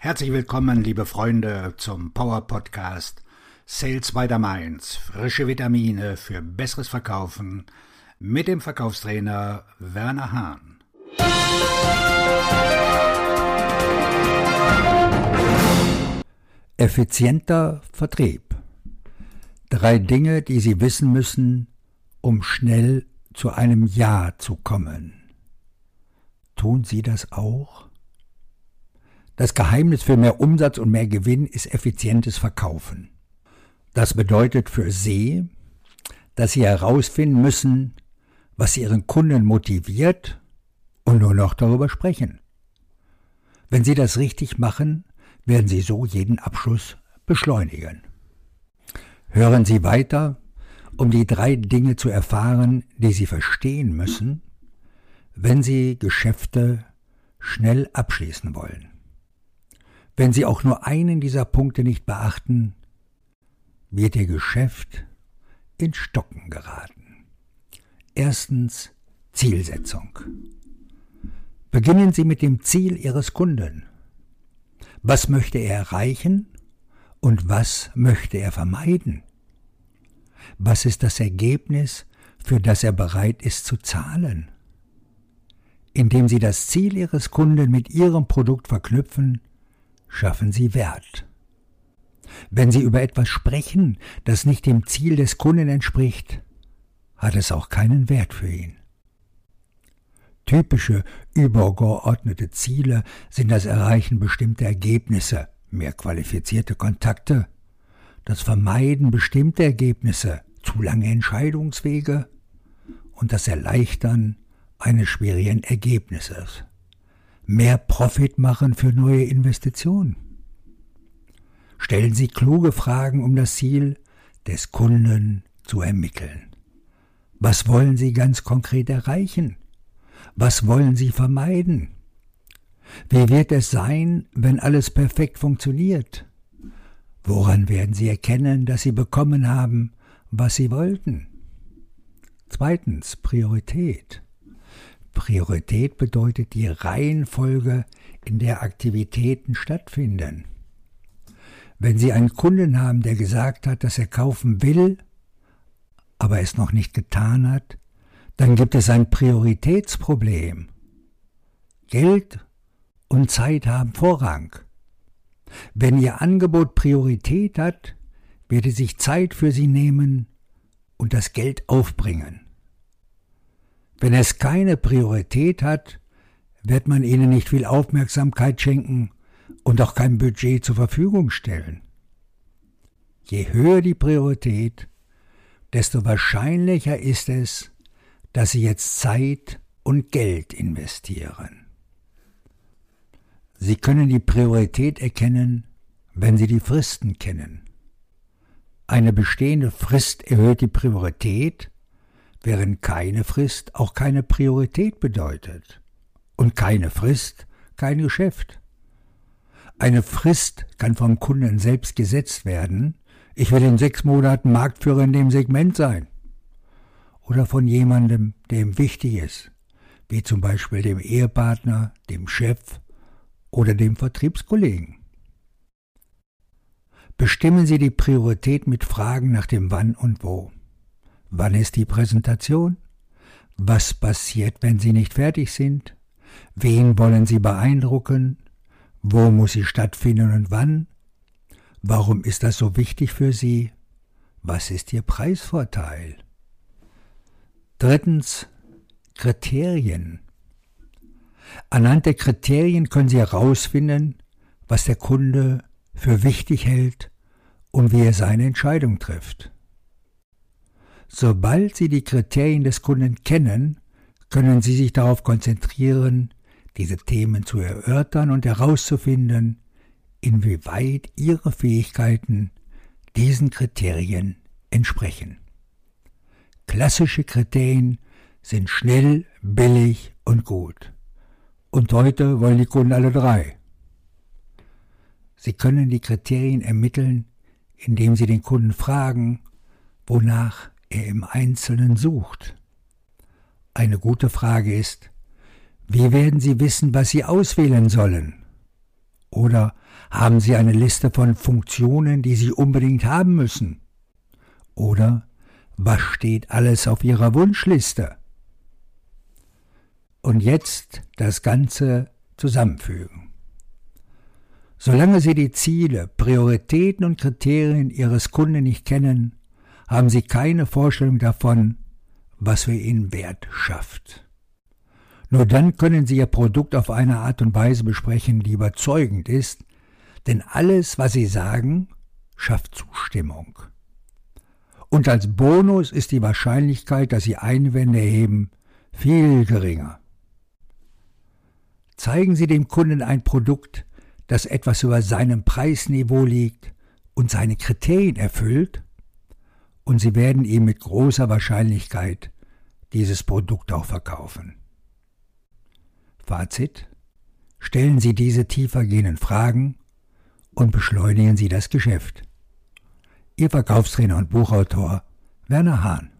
Herzlich willkommen, liebe Freunde, zum Power Podcast Sales by the Mainz. Frische Vitamine für besseres Verkaufen mit dem Verkaufstrainer Werner Hahn. Effizienter Vertrieb. Drei Dinge, die Sie wissen müssen, um schnell zu einem Ja zu kommen. Tun Sie das auch? Das Geheimnis für mehr Umsatz und mehr Gewinn ist effizientes Verkaufen. Das bedeutet für Sie, dass Sie herausfinden müssen, was Ihren Kunden motiviert und nur noch darüber sprechen. Wenn Sie das richtig machen, werden Sie so jeden Abschluss beschleunigen. Hören Sie weiter, um die drei Dinge zu erfahren, die Sie verstehen müssen, wenn Sie Geschäfte schnell abschließen wollen. Wenn Sie auch nur einen dieser Punkte nicht beachten, wird Ihr Geschäft in Stocken geraten. Erstens Zielsetzung. Beginnen Sie mit dem Ziel Ihres Kunden. Was möchte er erreichen und was möchte er vermeiden? Was ist das Ergebnis, für das er bereit ist zu zahlen? Indem Sie das Ziel Ihres Kunden mit Ihrem Produkt verknüpfen, schaffen sie Wert. Wenn Sie über etwas sprechen, das nicht dem Ziel des Kunden entspricht, hat es auch keinen Wert für ihn. Typische übergeordnete Ziele sind das Erreichen bestimmter Ergebnisse, mehr qualifizierte Kontakte, das Vermeiden bestimmter Ergebnisse, zu lange Entscheidungswege und das Erleichtern eines schwierigen Ergebnisses mehr Profit machen für neue Investitionen. Stellen Sie kluge Fragen, um das Ziel des Kunden zu ermitteln. Was wollen Sie ganz konkret erreichen? Was wollen Sie vermeiden? Wie wird es sein, wenn alles perfekt funktioniert? Woran werden Sie erkennen, dass Sie bekommen haben, was Sie wollten? Zweitens Priorität. Priorität bedeutet die Reihenfolge, in der Aktivitäten stattfinden. Wenn Sie einen Kunden haben, der gesagt hat, dass er kaufen will, aber es noch nicht getan hat, dann gibt es ein Prioritätsproblem. Geld und Zeit haben Vorrang. Wenn Ihr Angebot Priorität hat, wird es sich Zeit für Sie nehmen und das Geld aufbringen. Wenn es keine Priorität hat, wird man ihnen nicht viel Aufmerksamkeit schenken und auch kein Budget zur Verfügung stellen. Je höher die Priorität, desto wahrscheinlicher ist es, dass sie jetzt Zeit und Geld investieren. Sie können die Priorität erkennen, wenn Sie die Fristen kennen. Eine bestehende Frist erhöht die Priorität, während keine Frist auch keine Priorität bedeutet. Und keine Frist kein Geschäft. Eine Frist kann vom Kunden selbst gesetzt werden. Ich will in sechs Monaten Marktführer in dem Segment sein. Oder von jemandem, der ihm wichtig ist, wie zum Beispiel dem Ehepartner, dem Chef oder dem Vertriebskollegen. Bestimmen Sie die Priorität mit Fragen nach dem Wann und Wo. Wann ist die Präsentation? Was passiert, wenn Sie nicht fertig sind? Wen wollen Sie beeindrucken? Wo muss sie stattfinden und wann? Warum ist das so wichtig für Sie? Was ist Ihr Preisvorteil? Drittens Kriterien. Anhand der Kriterien können Sie herausfinden, was der Kunde für wichtig hält und wie er seine Entscheidung trifft. Sobald Sie die Kriterien des Kunden kennen, können Sie sich darauf konzentrieren, diese Themen zu erörtern und herauszufinden, inwieweit Ihre Fähigkeiten diesen Kriterien entsprechen. Klassische Kriterien sind schnell, billig und gut. Und heute wollen die Kunden alle drei. Sie können die Kriterien ermitteln, indem Sie den Kunden fragen, wonach er im Einzelnen sucht. Eine gute Frage ist, wie werden Sie wissen, was Sie auswählen sollen? Oder haben Sie eine Liste von Funktionen, die Sie unbedingt haben müssen? Oder was steht alles auf Ihrer Wunschliste? Und jetzt das Ganze zusammenfügen. Solange Sie die Ziele, Prioritäten und Kriterien Ihres Kunden nicht kennen, haben Sie keine Vorstellung davon, was für ihn Wert schafft. Nur dann können Sie Ihr Produkt auf eine Art und Weise besprechen, die überzeugend ist, denn alles, was Sie sagen, schafft Zustimmung. Und als Bonus ist die Wahrscheinlichkeit, dass Sie Einwände erheben, viel geringer. Zeigen Sie dem Kunden ein Produkt, das etwas über seinem Preisniveau liegt und seine Kriterien erfüllt, und Sie werden ihm mit großer Wahrscheinlichkeit dieses Produkt auch verkaufen. Fazit Stellen Sie diese tiefergehenden Fragen und beschleunigen Sie das Geschäft. Ihr Verkaufstrainer und Buchautor Werner Hahn